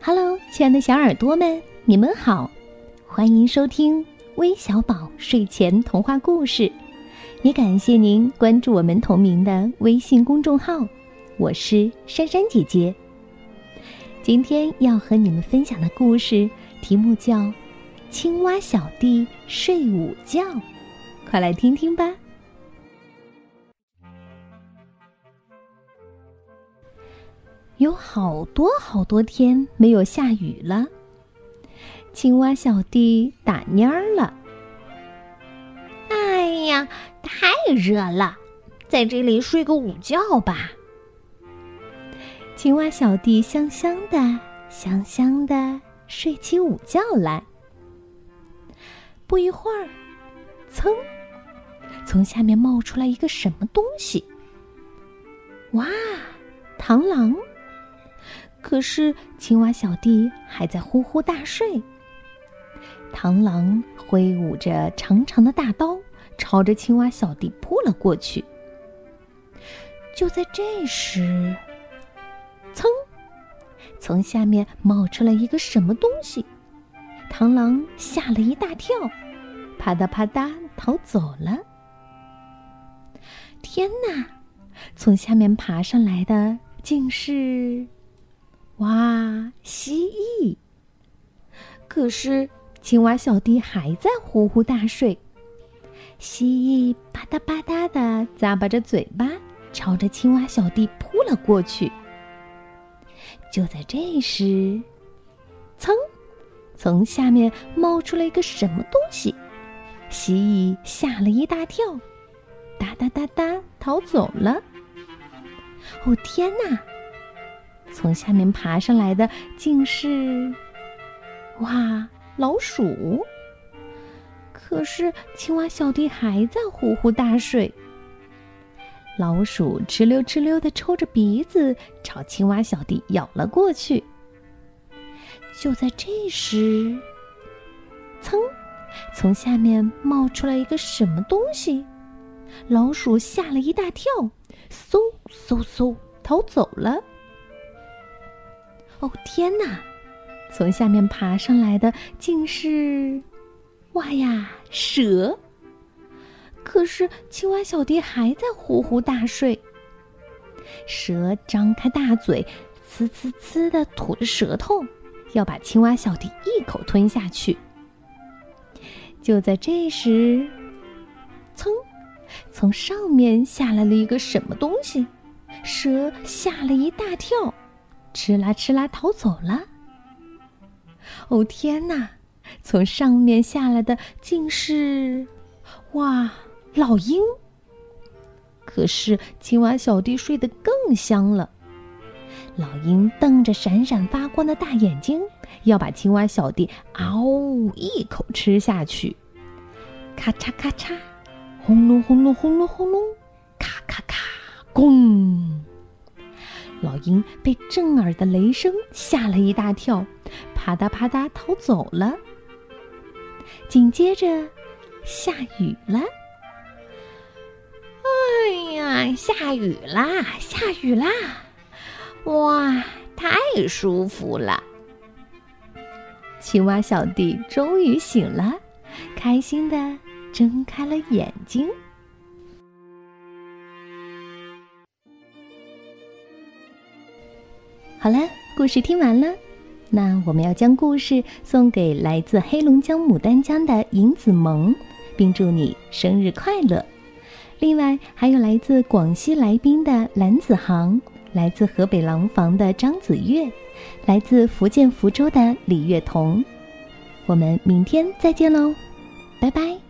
Hello，亲爱的小耳朵们，你们好，欢迎收听微小宝睡前童话故事，也感谢您关注我们同名的微信公众号，我是珊珊姐姐。今天要和你们分享的故事题目叫《青蛙小弟睡午觉》，快来听听吧。有好多好多天没有下雨了，青蛙小弟打蔫儿了。哎呀，太热了，在这里睡个午觉吧。青蛙小弟香香的、香香的睡起午觉来。不一会儿，噌，从下面冒出来一个什么东西？哇，螳螂！可是青蛙小弟还在呼呼大睡。螳螂挥舞着长长的大刀，朝着青蛙小弟扑了过去。就在这时，噌，从下面冒出来一个什么东西，螳螂吓了一大跳，啪嗒啪嗒逃走了。天哪！从下面爬上来的竟是……哇，蜥蜴！可是青蛙小弟还在呼呼大睡。蜥蜴吧嗒吧嗒的咂巴着嘴巴，朝着青蛙小弟扑了过去。就在这时，噌，从下面冒出了一个什么东西，蜥蜴吓了一大跳，哒哒哒哒逃走了。哦天哪！从下面爬上来的竟是，哇，老鼠！可是青蛙小弟还在呼呼大睡。老鼠哧溜哧溜的抽着鼻子朝青蛙小弟咬了过去。就在这时，噌，从下面冒出来一个什么东西，老鼠吓了一大跳，嗖嗖嗖逃走了。哦天哪！从下面爬上来的竟是，哇呀，蛇！可是青蛙小弟还在呼呼大睡。蛇张开大嘴，呲呲呲的吐着舌头，要把青蛙小弟一口吞下去。就在这时，噌，从上面下来了一个什么东西，蛇吓了一大跳。哧啦哧啦逃走了。哦天哪！从上面下来的竟是，哇，老鹰。可是青蛙小弟睡得更香了。老鹰瞪着闪闪发光的大眼睛，要把青蛙小弟嗷一口吃下去。咔嚓咔嚓，轰隆轰隆轰隆轰隆，咔咔咔，咣！老鹰被震耳的雷声吓了一大跳，啪嗒啪嗒逃走了。紧接着，下雨了。哎呀，下雨啦，下雨啦！哇，太舒服了。青蛙小弟终于醒了，开心的睁开了眼睛。好了，故事听完了，那我们要将故事送给来自黑龙江牡丹江的尹子萌，并祝你生日快乐。另外，还有来自广西来宾的蓝子航，来自河北廊坊的张子月，来自福建福州的李月彤。我们明天再见喽，拜拜。